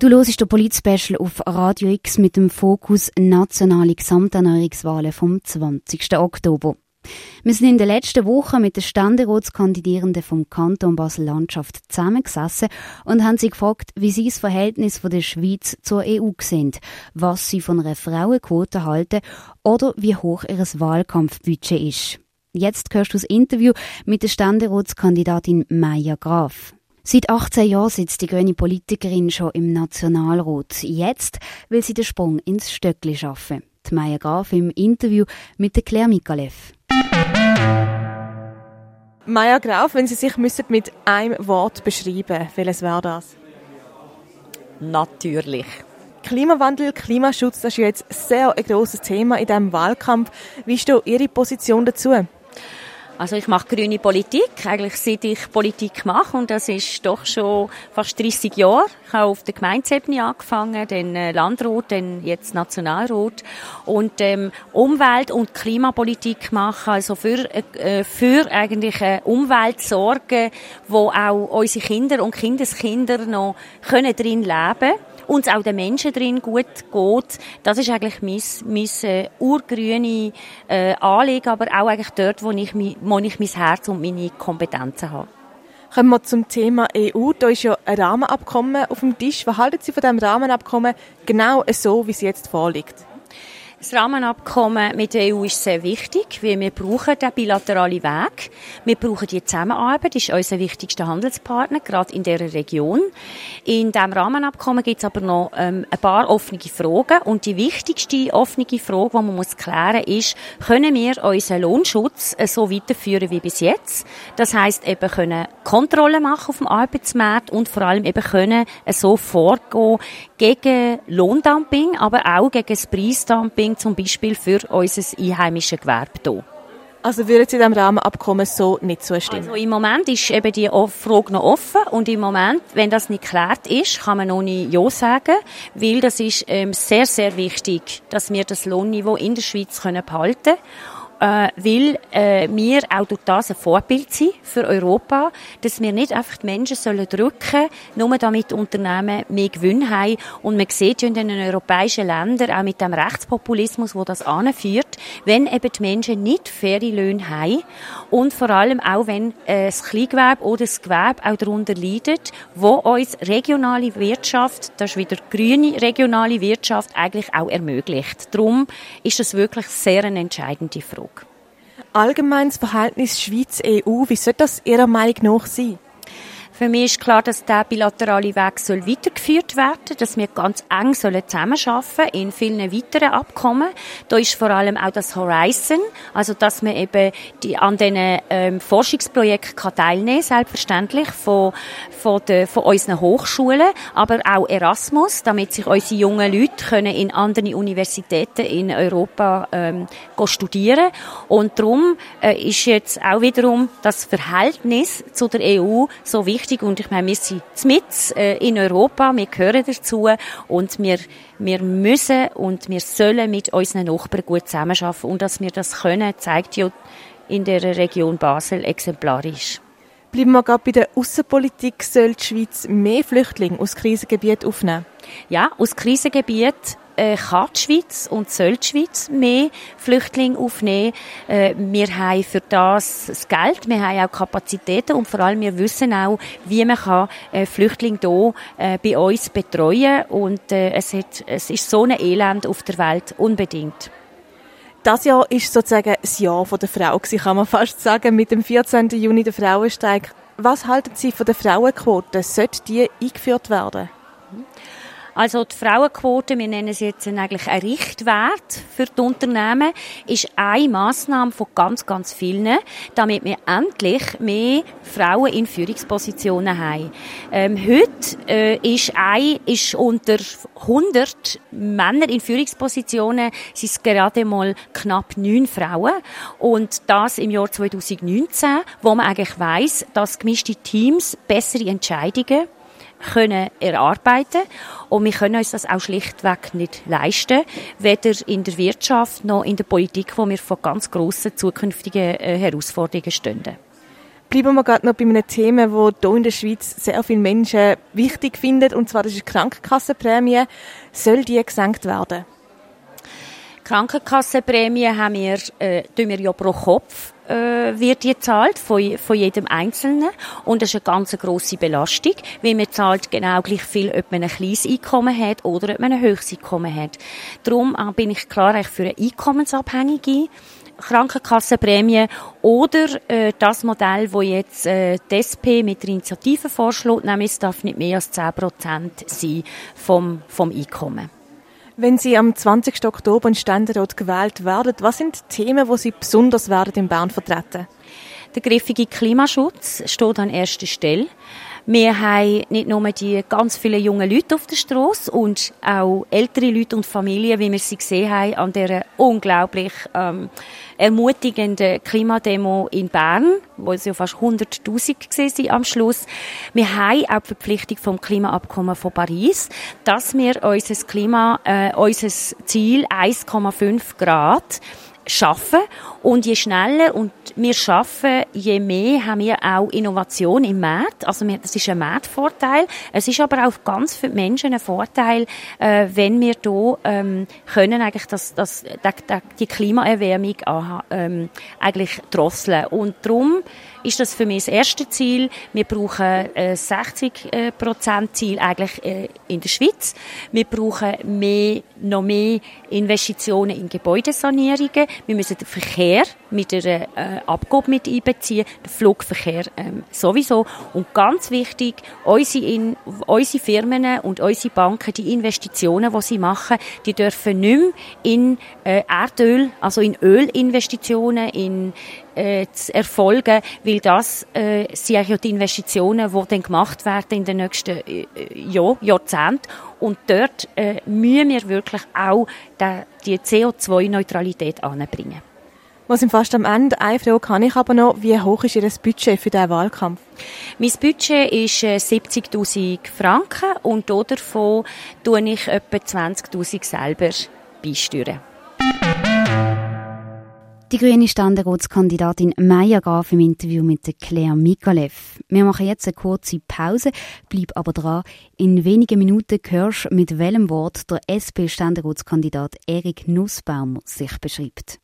Du hörst den Polit-Special auf Radio X mit dem Fokus Nationale Gesamterneuerungswahlen vom 20. Oktober. Wir sind in den letzten Wochen mit den Ständeratskandidierenden vom Kanton Basel-Landschaft zusammengesessen und haben sie gefragt, wie sie das Verhältnis der Schweiz zur EU sehen, was sie von einer Frauenquote halten oder wie hoch ihr Wahlkampfbudget ist. Jetzt hörst du das Interview mit der Ständeratskandidatin Maya Graf. Seit 18 Jahren sitzt die grüne Politikerin schon im Nationalrat. Jetzt will sie den Sprung ins Stöckli schaffen. Die Maya Graf im Interview mit der Claire Mikalev. Maya Graf, wenn Sie sich mit einem Wort beschreiben, welches wäre das? Natürlich. Klimawandel, Klimaschutz, das ist jetzt sehr ein grosses Thema in diesem Wahlkampf. Wie ist Ihre Position dazu? Also ich mache grüne Politik, eigentlich seit ich Politik mache und das ist doch schon fast 30 Jahre. Ich habe auf der Gemeindeebene angefangen, dann äh, Landrat, dann jetzt Nationalrat und ähm, Umwelt- und Klimapolitik machen, also für, äh, für eigentlich eine Umwelt sorgen, wo auch unsere Kinder und Kindeskinder noch können drin leben uns auch den Menschen drin gut geht. Das ist eigentlich mein, mein äh, urgrüne äh, Anliegen, aber auch eigentlich dort, wo ich, wo ich mein Herz und meine Kompetenzen habe. Kommen wir zum Thema EU. Da ist ja ein Rahmenabkommen auf dem Tisch. Was halten Sie von diesem Rahmenabkommen genau so, wie es jetzt vorliegt? Das Rahmenabkommen mit der EU ist sehr wichtig, weil wir brauchen den bilateralen Weg. Wir brauchen die Zusammenarbeit, das ist unser wichtigster Handelspartner, gerade in dieser Region. In diesem Rahmenabkommen gibt es aber noch ähm, ein paar offene Fragen und die wichtigste offene Frage, die man muss klären ist, können wir unseren Lohnschutz äh, so weiterführen wie bis jetzt? Das heißt eben können Kontrollen machen auf dem Arbeitsmarkt und vor allem eben können äh, so vorgehen gegen Lohndumping, aber auch gegen das Preisdumping Funding zum Beispiel für unser einheimisches Gewerbe hier. Also würden Sie dem Rahmenabkommen so nicht zustimmen? Also im Moment ist eben die Frage noch offen und im Moment, wenn das nicht geklärt ist, kann man noch nicht Ja sagen, weil das ist ähm, sehr, sehr wichtig, dass wir das Lohnniveau in der Schweiz können behalten können äh, weil äh, wir auch durch das ein Vorbild sind für Europa, dass wir nicht einfach die Menschen sollen drücken, nur damit Unternehmen mehr Gewinn haben. Und man sieht ja in den europäischen Ländern, auch mit dem Rechtspopulismus, wo das anführt, wenn eben die Menschen nicht faire Löhne haben und vor allem auch, wenn äh, das Kleingewerbe oder das Gewerbe auch darunter leidet, wo uns regionale Wirtschaft, das ist wieder grüne regionale Wirtschaft, eigentlich auch ermöglicht. Darum ist das wirklich sehr eine entscheidende Frage allgemeines Verhältnis Schweiz-EU, wie soll das Ihrer Meinung nach sein? Für mich ist klar, dass der bilaterale Weg soll weitergeführt werden, dass wir ganz eng sollen zusammenarbeiten in vielen weiteren Abkommen. Da ist vor allem auch das Horizon, also dass man eben die, an diesen ähm, Forschungsprojekten kann teilnehmen selbstverständlich von, von, der, von unseren Hochschulen, aber auch Erasmus, damit sich unsere jungen Leute können in anderen Universitäten in Europa ähm, studieren Und darum äh, ist jetzt auch wiederum das Verhältnis zu der EU so wichtig wichtig und ich meine, wir sind mit äh, in Europa, wir gehören dazu und wir, wir müssen und wir sollen mit unseren Nachbarn gut zusammenarbeiten und dass wir das können, zeigt ja in der Region Basel exemplarisch. Bleiben wir gerade bei der Außenpolitik. Soll die Schweiz mehr Flüchtlinge aus Krisengebieten aufnehmen? Ja, aus Krisengebieten äh, kann die Schweiz und soll die Schweiz mehr Flüchtlinge aufnehmen. Äh, wir haben für das das Geld, wir haben auch Kapazitäten und vor allem wir wissen auch, wie man kann äh, Flüchtlinge hier äh, bei uns betreuen und äh, es, hat, es ist so ein Elend auf der Welt unbedingt. Das Jahr ist sozusagen das Jahr der Frau, kann man fast sagen, mit dem 14. Juni der Frauenstreik. Was halten Sie von der Frauenquote? Sollte die eingeführt werden? Also die Frauenquote, wir nennen sie jetzt eigentlich ein Richtwert für die Unternehmen, ist eine Massnahme von ganz, ganz vielen, damit wir endlich mehr Frauen in Führungspositionen haben. Ähm, heute äh, ist, ein, ist unter 100 Männer in Führungspositionen sind es gerade mal knapp neun Frauen und das im Jahr 2019, wo man eigentlich weiß, dass gemischte Teams bessere Entscheidungen können erarbeiten und wir können uns das auch schlichtweg nicht leisten, weder in der Wirtschaft noch in der Politik, wo wir vor ganz grossen zukünftigen äh, Herausforderungen stehen. Bleiben wir gerade noch bei einem Thema, das hier in der Schweiz sehr viele Menschen wichtig finden, und zwar das ist die Krankenkassenprämie. Soll die gesenkt werden? Krankenkassenprämie haben wir, äh, tun wir ja pro Kopf äh, wird die zahlt von, von jedem Einzelnen und das ist eine ganz grosse Belastung, weil man zahlt genau gleich viel, ob man ein kleines Einkommen hat oder ob man ein höchstes Einkommen hat. Darum äh, bin ich klar für eine einkommensabhängige Krankenkassenprämie oder äh, das Modell, wo jetzt äh, die SP mit der Initiative vorschlägt, nämlich es darf nicht mehr als 10 Prozent sein vom, vom Einkommen. Wenn Sie am 20. Oktober in Ständerat gewählt werden, was sind die Themen, die Sie besonders werden in Bern vertreten? Der griffige Klimaschutz steht an erster Stelle. Wir haben nicht nur die ganz vielen jungen Leute auf der Straße und auch ältere Leute und Familien, wie wir sie gesehen haben an der unglaublich ähm, ermutigenden Klimademo in Bern, wo es ja fast 100.000 waren am Schluss. Wir haben auch die Verpflichtung vom Klimaabkommen von Paris, dass wir unser Klima, äh, unser Ziel 1,5 Grad schaffen und je schneller und wir schaffen, je mehr haben wir auch Innovation im Markt. Also das ist ein Marktvorteil. Es ist aber auch ganz für die Menschen ein Vorteil, äh, wenn wir hier ähm, können eigentlich das, das, die Klimaerwärmung ähm, eigentlich drosseln. Und darum ist das für mich das erste Ziel. Wir brauchen ein 60 Prozent Ziel eigentlich äh, in der Schweiz. Wir brauchen mehr, noch mehr Investitionen in Gebäudesanierungen. Wir müssen den Verkehr mit einer äh, Abgabe mit einbeziehen, den Flugverkehr ähm, sowieso. Und ganz wichtig, unsere, in, unsere Firmen und unsere Banken, die Investitionen, die sie machen, die dürfen nicht mehr in äh, Erdöl, also in Ölinvestitionen, in äh, zu erfolgen, weil das äh, sind ja die Investitionen, die dann gemacht werden in den nächsten äh, Jahr, Jahrzehnten. Und dort äh, müssen wir wirklich auch die, die CO2-Neutralität anbringen. Wir sind fast am Ende. Eine Frage kann ich aber noch. Wie hoch ist Ihr Budget für diesen Wahlkampf? Mein Budget ist 70.000 äh, Franken und davon tue ich etwa 20.000 selber beisteuern. Die grüne Ständerratskandidatin Maya Graf im Interview mit Claire Mikalev. Wir machen jetzt eine kurze Pause, bleib aber dran. In wenigen Minuten hörst mit welchem Wort der SP-Ständerratskandidat Erik Nussbaumer sich beschreibt.